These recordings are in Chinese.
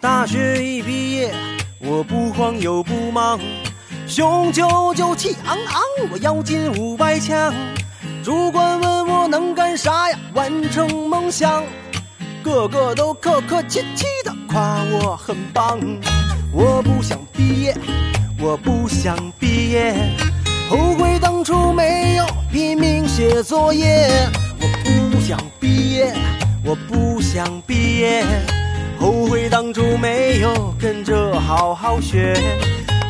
大学一毕业，我不慌又不忙，雄赳赳气昂昂，我要进五百强。主管问我能干啥呀？完成梦想，个个都客客气气的夸我很棒。我不想毕业，我不想毕业，后悔当初没有拼命写作业。我不想毕业，我不想毕业，后悔当初没有跟着好好学，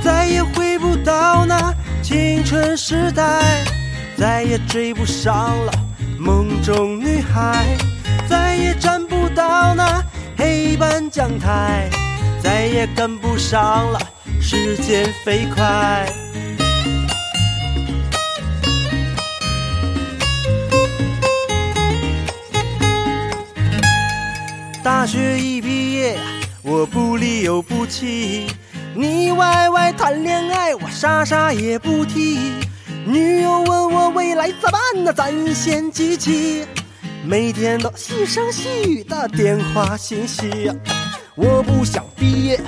再也回不到那青春时代，再也追不上了梦中女孩，再也站不到那黑板讲台。再也赶不上了，时间飞快。大学一毕业，我不离又不弃，腻歪歪谈恋爱，我啥啥也不提。女友问我未来咋办，那咱先记起，每天都细声细语的电话信息。我不想毕业，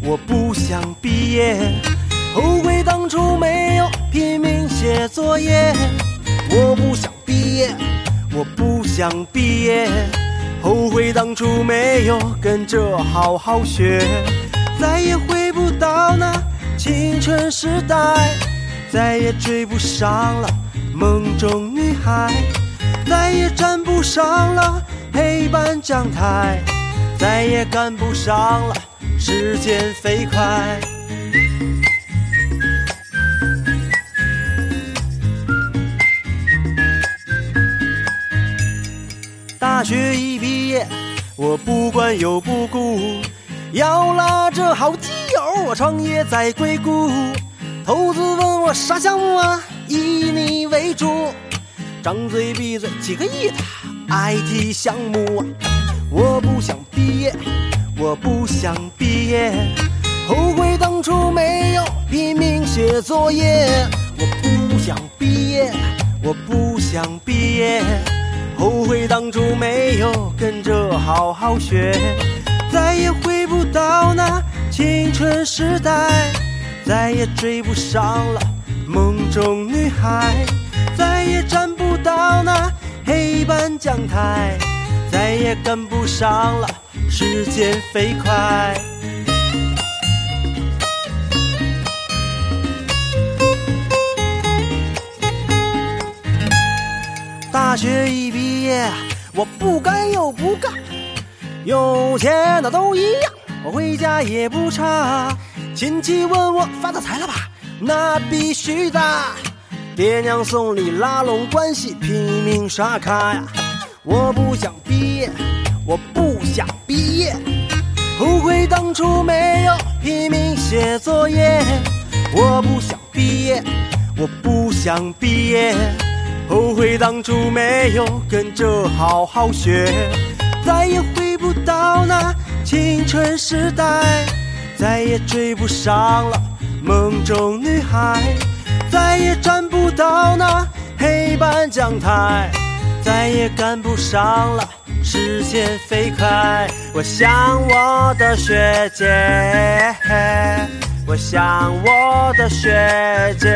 我不想毕业，后悔当初没有拼命写作业。我不想毕业，我不想毕业，后悔当初没有跟着好好学，再也回不到那青春时代，再也追不上了梦中女孩，再也站不上了黑板讲台。再也赶不上了，时间飞快。大学一我不管又不顾，要拉着好基友，我创业在硅谷。投资问我啥项目啊？以你为主，张嘴闭嘴几个亿的 IT 项目啊！我不想毕业，我不想毕业，后悔当初没有拼命写作业。我不想毕业，我不想毕业，后悔当初没有跟着好好学，再也回不到那青春时代，再也追不上了梦中女孩，再也站不到那黑板讲台。再也赶不上了，时间飞快。大学一毕业，我不干又不干，有钱的都一样，我回家也不差。亲戚问我发大财了吧？那必须的。爹娘送礼拉拢关系，拼命刷卡呀。我不想毕业，我不想毕业，后悔当初没有拼命写作业。我不想毕业，我不想毕业，后悔当初没有跟着好好学。再也回不到那青春时代，再也追不上了梦中女孩，再也站不到那黑板讲台。再也赶不上了，时间飞快。我想我的学姐，我想我的学姐。